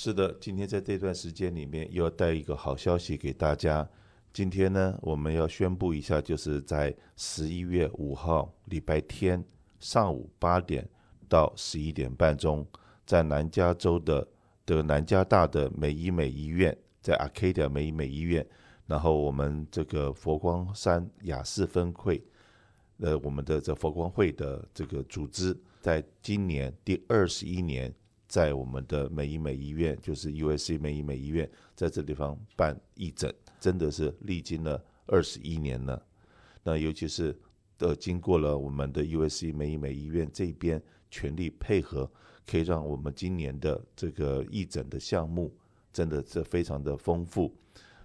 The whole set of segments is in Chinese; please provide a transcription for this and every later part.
是的，今天在这段时间里面又要带一个好消息给大家。今天呢，我们要宣布一下，就是在十一月五号礼拜天上午八点到十一点半钟，在南加州的的南加大的美医美医院，在 Arcadia 美医美医院，然后我们这个佛光山雅士分会，呃，我们的这佛光会的这个组织，在今年第二十一年，在我们的美医美医院，就是 USC 美医美医院，在这地方办义诊，真的是历经了二十一年了。那尤其是呃，经过了我们的 USC 美医美医院这边全力配合，可以让我们今年的这个义诊的项目真的是非常的丰富。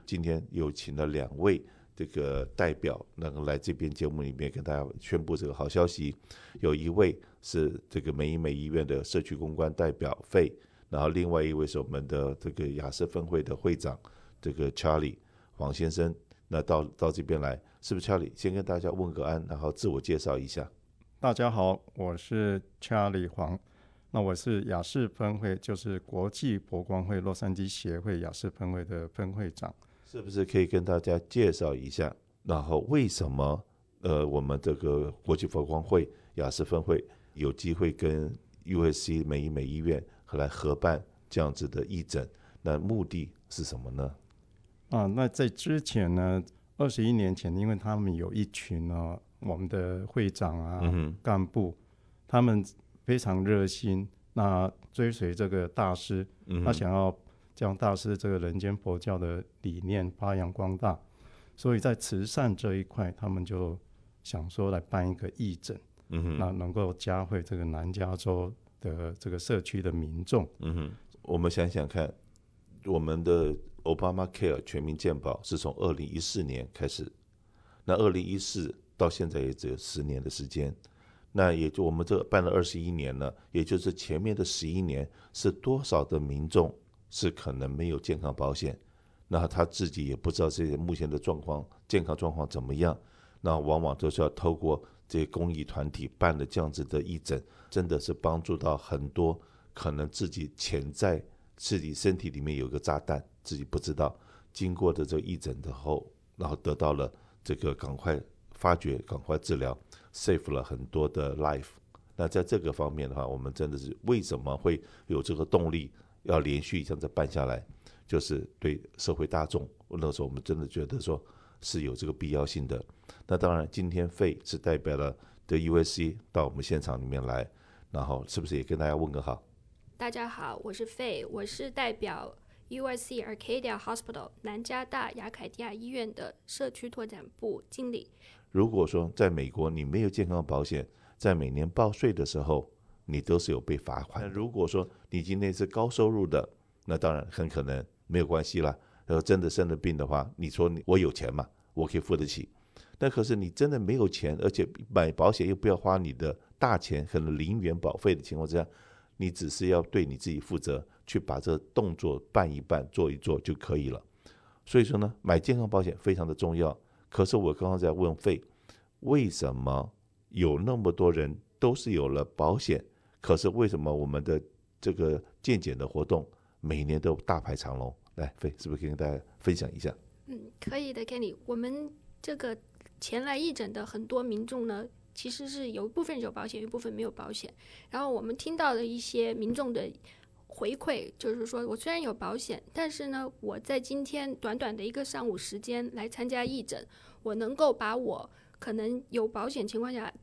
今天有请了两位。这个代表能够来这边节目里面跟大家宣布这个好消息，有一位是这个美医美医院的社区公关代表费，然后另外一位是我们的这个雅士分会的会长，这个 Charlie 黄先生，那到到这边来，是不是 Charlie 先跟大家问个安，然后自我介绍一下？大家好，我是 Charlie 黄，那我是雅士分会，就是国际博光会洛杉矶协会雅士分会的分会长。是不是可以跟大家介绍一下？然后为什么呃，我们这个国际博光会雅士分会有机会跟 USC 美医美医院和来合办这样子的义诊？那目的是什么呢？啊，那在之前呢，二十一年前，因为他们有一群呢、啊，我们的会长啊、嗯、干部，他们非常热心，那追随这个大师，嗯、他想要。将大师这个人间佛教的理念发扬光大，所以在慈善这一块，他们就想说来办一个义诊，嗯哼，那能够加惠这个南加州的这个社区的民众，嗯哼。我们想想看，我们的 Obamacare 全民健保是从二零一四年开始，那二零一四到现在也只有十年的时间，那也就我们这办了二十一年了，也就是前面的十一年是多少的民众。是可能没有健康保险，那他自己也不知道这些目前的状况，健康状况怎么样，那往往都是要透过这些公益团体办的这样子的义诊，真的是帮助到很多可能自己潜在自己身体里面有个炸弹，自己不知道，经过的这个义诊之后，然后得到了这个赶快发觉、赶快治疗，save 了很多的 life。那在这个方面的话，我们真的是为什么会有这个动力？要连续这样子办下来，就是对社会大众，那时候我们真的觉得说是有这个必要性的。那当然，今天费是代表了的 USC 到我们现场里面来，然后是不是也跟大家问个好？大家好，我是费，我是代表 USC Arcadia Hospital 南加大雅凯迪亚医院的社区拓展部经理。如果说在美国你没有健康保险，在每年报税的时候，你都是有被罚款。那如果说你今天是高收入的，那当然很可能没有关系了。然后真的生了病的话，你说你我有钱嘛，我可以付得起。但可是你真的没有钱，而且买保险又不要花你的大钱，可能零元保费的情况之下，你只是要对你自己负责，去把这动作办一办、做一做就可以了。所以说呢，买健康保险非常的重要。可是我刚刚在问费，为什么有那么多人都是有了保险？可是为什么我们的这个健检的活动每年都大排长龙？来，费是不是可以跟大家分享一下？嗯，可以的，Kenny。我们这个前来义诊的很多民众呢，其实是有部分有保险，一部分没有保险。然后我们听到的一些民众的回馈，就是说我虽然有保险，但是呢，我在今天短短的一个上午时间来参加义诊，我能够把我可能有保险情况下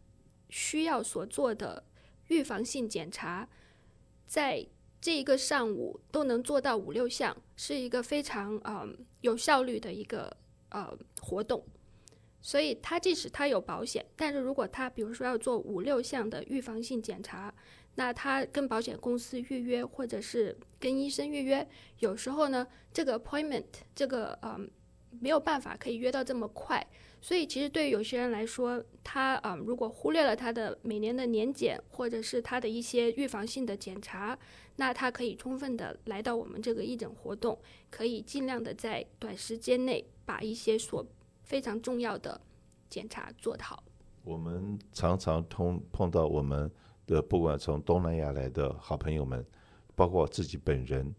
需要所做的。预防性检查，在这一个上午都能做到五六项，是一个非常呃有效率的一个呃活动。所以他即使他有保险，但是如果他比如说要做五六项的预防性检查，那他跟保险公司预约或者是跟医生预约，有时候呢这个 appointment 这个嗯没有办法可以约到这么快。所以，其实对于有些人来说，他啊、如果忽略了他的每年的年检，或者是他的一些预防性的检查，那他可以充分的来到我们这个义诊活动，可以尽量的在短时间内把一些所非常重要的检查做好。我们常常通碰到我们的不管从东南亚来的好朋友们，包括自己本人，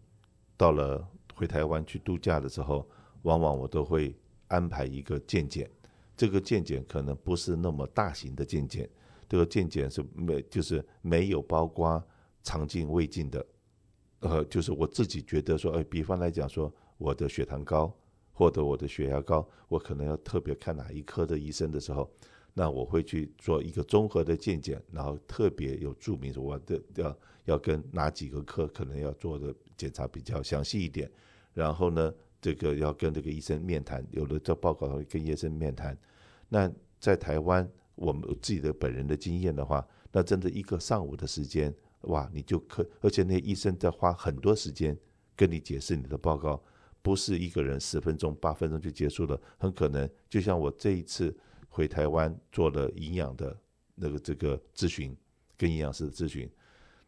到了回台湾去度假的时候，往往我都会安排一个健检。这个健检可能不是那么大型的健检，这个健检是没就是没有包括肠镜、胃镜的。呃，就是我自己觉得说，哎，比方来讲说，我的血糖高或者我的血压高，我可能要特别看哪一科的医生的时候，那我会去做一个综合的健检，然后特别有注明说我的要要跟哪几个科可能要做的检查比较详细一点，然后呢，这个要跟这个医生面谈，有了这报告会跟医生面谈。那在台湾，我们自己的本人的经验的话，那真的一个上午的时间。哇，你就可，而且那医生在花很多时间跟你解释你的报告，不是一个人十分钟、八分钟就结束了，很可能就像我这一次回台湾做了营养的那个这个咨询，跟营养师的咨询，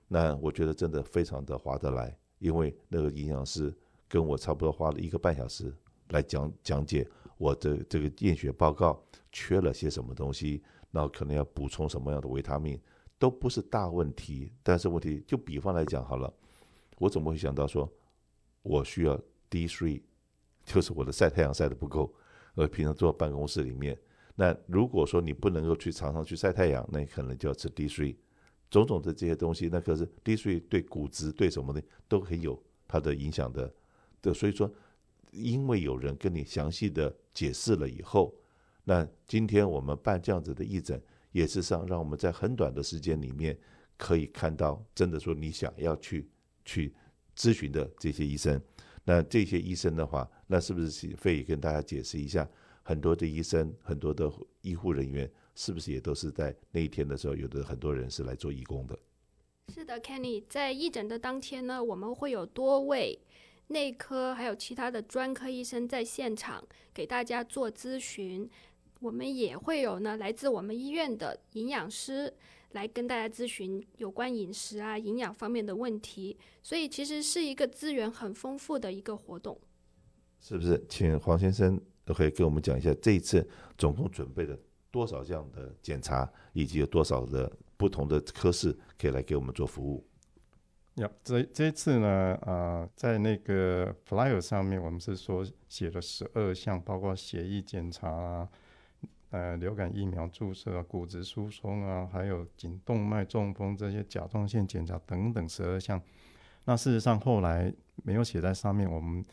那我觉得真的非常的划得来，因为那个营养师跟我差不多花了一个半小时来讲讲解我的这个验血报告缺了些什么东西，然后可能要补充什么样的维他命。都不是大问题，但是问题就比方来讲好了，我怎么会想到说，我需要 D3，就是我的晒太阳晒得不够，而平常坐办公室里面，那如果说你不能够去常常去晒太阳，那你可能就要吃 D3，种种的这些东西，那可是 D3 对骨质对什么的都很有它的影响的，的，所以说，因为有人跟你详细的解释了以后，那今天我们办这样子的义诊。也是让让我们在很短的时间里面可以看到，真的说你想要去去咨询的这些医生，那这些医生的话，那是不是可以跟大家解释一下？很多的医生，很多的医护人员，是不是也都是在那一天的时候，有的很多人是来做义工的？是的，Kenny，在义诊的当天呢，我们会有多位内科还有其他的专科医生在现场给大家做咨询。我们也会有呢，来自我们医院的营养师来跟大家咨询有关饮食啊、营养方面的问题，所以其实是一个资源很丰富的一个活动。是不是？请黄先生都可以跟我们讲一下，这一次总共准备了多少这样的检查，以及有多少的不同的科室可以来给我们做服务？呀，这这一次呢，啊、呃，在那个 flyer 上面，我们是说写了十二项，包括血液检查啊。呃，流感疫苗注射啊、骨质疏松啊，还有颈动脉中风这些甲状腺检查等等十二项。那事实上后来没有写在上面，我们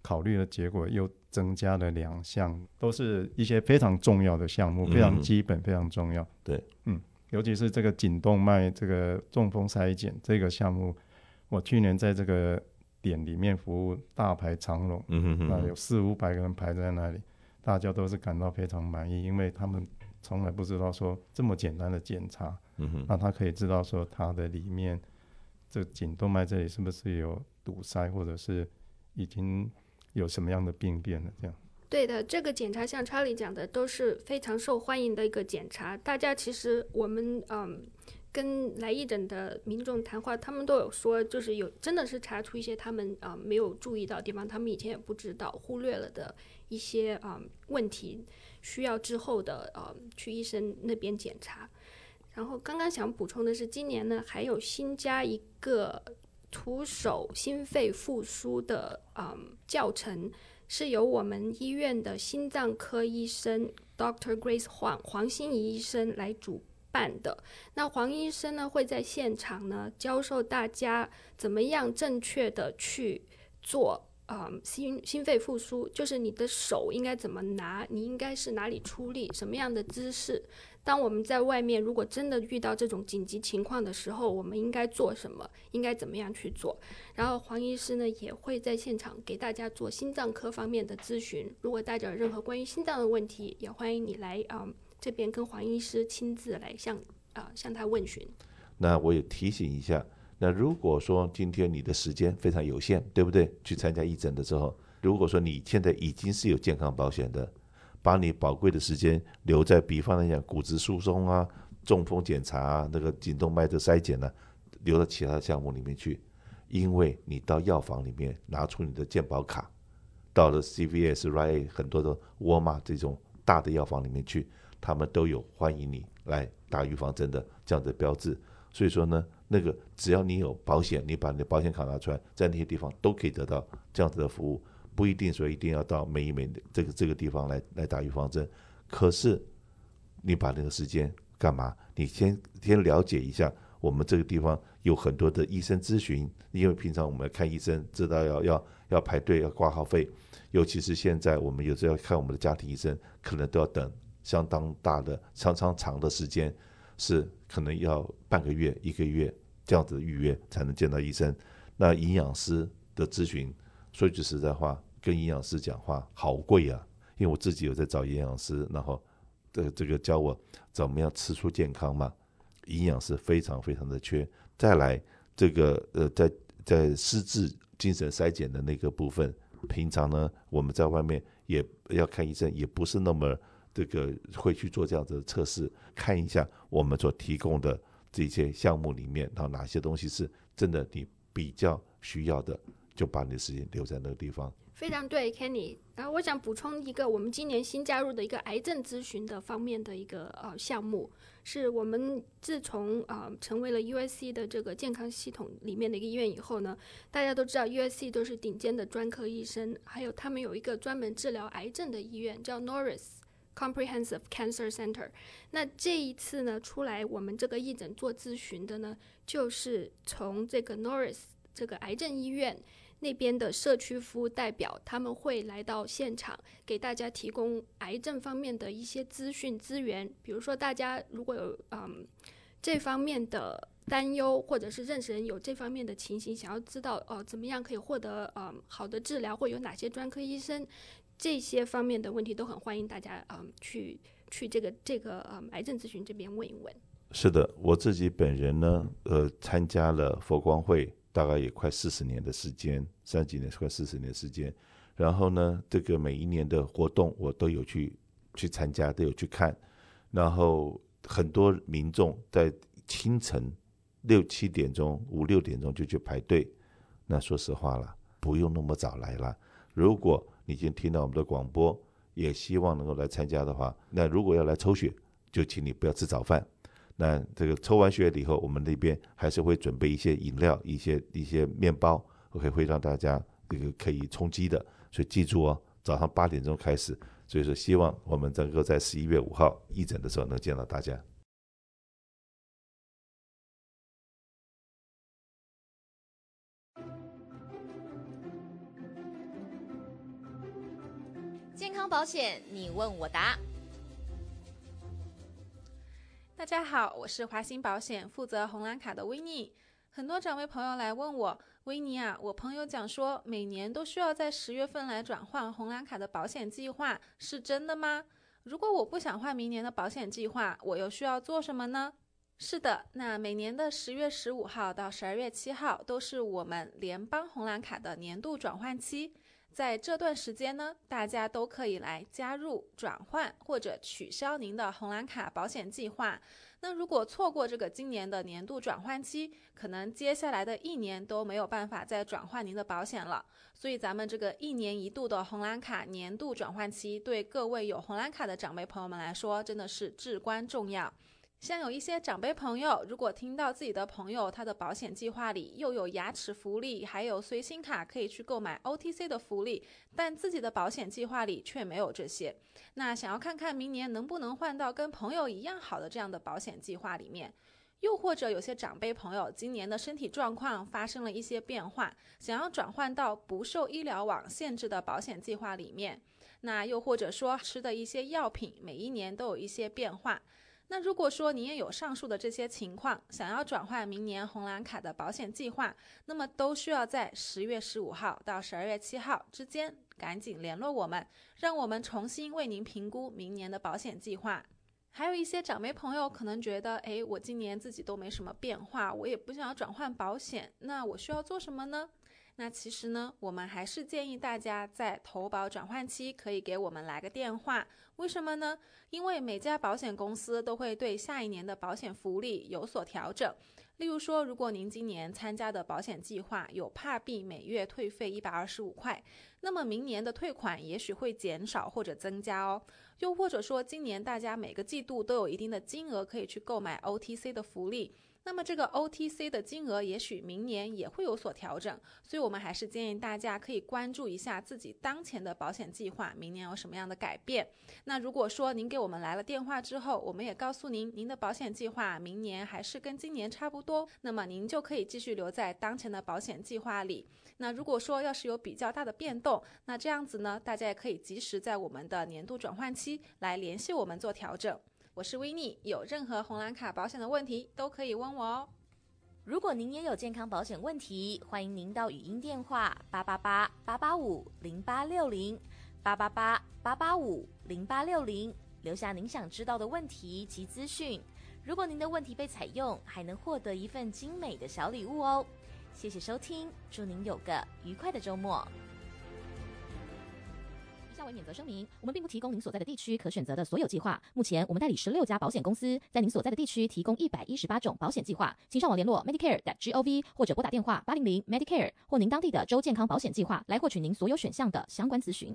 考虑的结果又增加了两项，都是一些非常重要的项目，非常基本、非常重要。对，嗯，尤其是这个颈动脉这个中风筛检这个项目，我去年在这个点里面服务大排长龙，嗯哼哼，那有四五百个人排在那里。大家都是感到非常满意，因为他们从来不知道说这么简单的检查，嗯哼，那他可以知道说他的里面这颈动脉这里是不是有堵塞，或者是已经有什么样的病变了这样。对的，这个检查像查理讲的都是非常受欢迎的一个检查。大家其实我们嗯跟来义诊的民众谈话，他们都有说，就是有真的是查出一些他们啊、没有注意到地方，他们以前也不知道忽略了的。一些啊、问题需要之后的呃、去医生那边检查，然后刚刚想补充的是，今年呢还有新加一个徒手心肺复苏的嗯教程，是由我们医院的心脏科医生 Doctor Grace 黄黄心怡医生来主办的。那黄医生呢会在现场呢教授大家怎么样正确的去做。啊、心心肺复苏就是你的手应该怎么拿，你应该是哪里出力，什么样的姿势。当我们在外面如果真的遇到这种紧急情况的时候，我们应该做什么，应该怎么样去做。然后黄医师呢也会在现场给大家做心脏科方面的咨询。如果大家有任何关于心脏的问题，也欢迎你来啊、这边跟黄医师亲自来向啊、向他问询。那我也提醒一下。那如果说今天你的时间非常有限，对不对？去参加义诊的时候，如果说你现在已经是有健康保险的，把你宝贵的时间留在，比方来讲骨质疏松啊、中风检查啊、那个颈动脉的筛检呢、留到其他的项目里面去，因为你到药房里面拿出你的健保卡，到了 CVS、Rite 很多的沃尔玛这种大的药房里面去，他们都有欢迎你来打预防针的这样的标志，所以说呢。那个只要你有保险，你把你的保险卡拿出来，在那些地方都可以得到这样子的服务，不一定说一定要到美一美这个这个地方来来打预防针。可是你把那个时间干嘛？你先先了解一下，我们这个地方有很多的医生咨询，因为平常我们看医生知道要要要排队要挂号费，尤其是现在我们有时候要看我们的家庭医生，可能都要等相当大的、相当长的时间，是可能要半个月、一个月。这样子预约才能见到医生。那营养师的咨询，说句实在话，跟营养师讲话好贵啊！因为我自己有在找营养师，然后这这个教我怎么样吃出健康嘛。营养师非常非常的缺。再来这个呃，在在失智精神筛检的那个部分，平常呢我们在外面也要看医生，也不是那么这个会去做这样子的测试，看一下我们所提供的。这些项目里面，然后哪些东西是真的你比较需要的，就把你的时间留在那个地方。非常对，Kenny。然后我想补充一个，我们今年新加入的一个癌症咨询的方面的一个呃项目，是我们自从啊、呃、成为了 USC 的这个健康系统里面的一个医院以后呢，大家都知道 USC 都是顶尖的专科医生，还有他们有一个专门治疗癌症的医院叫 Norris。Comprehensive Cancer Center，那这一次呢，出来我们这个义诊做咨询的呢，就是从这个 Norris 这个癌症医院那边的社区服务代表，他们会来到现场，给大家提供癌症方面的一些资讯资源。比如说，大家如果有嗯这方面的担忧，或者是认识人有这方面的情形，想要知道哦怎么样可以获得嗯好的治疗，或有哪些专科医生。这些方面的问题都很欢迎大家啊、去去这个这个呃、嗯、癌症咨询这边问一问。是的，我自己本人呢，呃，参加了佛光会大概也快四十年的时间，三几年快四十年时间。然后呢，这个每一年的活动我都有去去参加，都有去看。然后很多民众在清晨六七点钟、五六点钟就去排队。那说实话了，不用那么早来了。如果已经听到我们的广播，也希望能够来参加的话，那如果要来抽血，就请你不要吃早饭。那这个抽完血以后，我们那边还是会准备一些饮料、一些一些面包，OK，会让大家这个可以充饥的。所以记住哦，早上八点钟开始。所以说，希望我们能够在十一月五号义诊的时候能见到大家。保险，你问我答。大家好，我是华兴保险负责红蓝卡的维尼。很多长辈朋友来问我，维尼啊，我朋友讲说每年都需要在十月份来转换红蓝卡的保险计划，是真的吗？如果我不想换明年的保险计划，我又需要做什么呢？是的，那每年的十月十五号到十二月七号都是我们联邦红蓝卡的年度转换期。在这段时间呢，大家都可以来加入、转换或者取消您的红蓝卡保险计划。那如果错过这个今年的年度转换期，可能接下来的一年都没有办法再转换您的保险了。所以咱们这个一年一度的红蓝卡年度转换期，对各位有红蓝卡的长辈朋友们来说，真的是至关重要。像有一些长辈朋友，如果听到自己的朋友他的保险计划里又有牙齿福利，还有随心卡可以去购买 OTC 的福利，但自己的保险计划里却没有这些，那想要看看明年能不能换到跟朋友一样好的这样的保险计划里面，又或者有些长辈朋友今年的身体状况发生了一些变化，想要转换到不受医疗网限制的保险计划里面，那又或者说吃的一些药品每一年都有一些变化。那如果说你也有上述的这些情况，想要转换明年红蓝卡的保险计划，那么都需要在十月十五号到十二月七号之间赶紧联络我们，让我们重新为您评估明年的保险计划。还有一些长辈朋友可能觉得，诶，我今年自己都没什么变化，我也不想要转换保险，那我需要做什么呢？那其实呢，我们还是建议大家在投保转换期可以给我们来个电话。为什么呢？因为每家保险公司都会对下一年的保险福利有所调整。例如说，如果您今年参加的保险计划有帕币每月退费一百二十五块，那么明年的退款也许会减少或者增加哦。又或者说，今年大家每个季度都有一定的金额可以去购买 OTC 的福利。那么这个 OTC 的金额也许明年也会有所调整，所以我们还是建议大家可以关注一下自己当前的保险计划，明年有什么样的改变。那如果说您给我们来了电话之后，我们也告诉您，您的保险计划明年还是跟今年差不多，那么您就可以继续留在当前的保险计划里。那如果说要是有比较大的变动，那这样子呢，大家也可以及时在我们的年度转换期来联系我们做调整。我是维尼，有任何红蓝卡保险的问题都可以问我哦。如果您也有健康保险问题，欢迎您到语音电话八八八八八五零八六零八八八八八五零八六零留下您想知道的问题及资讯。如果您的问题被采用，还能获得一份精美的小礼物哦。谢谢收听，祝您有个愉快的周末。下为免责声明，我们并不提供您所在的地区可选择的所有计划。目前，我们代理十六家保险公司，在您所在的地区提供一百一十八种保险计划。请上网联络 Medicare.gov 或者拨打电话八零零 Medicare 或您当地的州健康保险计划来获取您所有选项的相关咨询。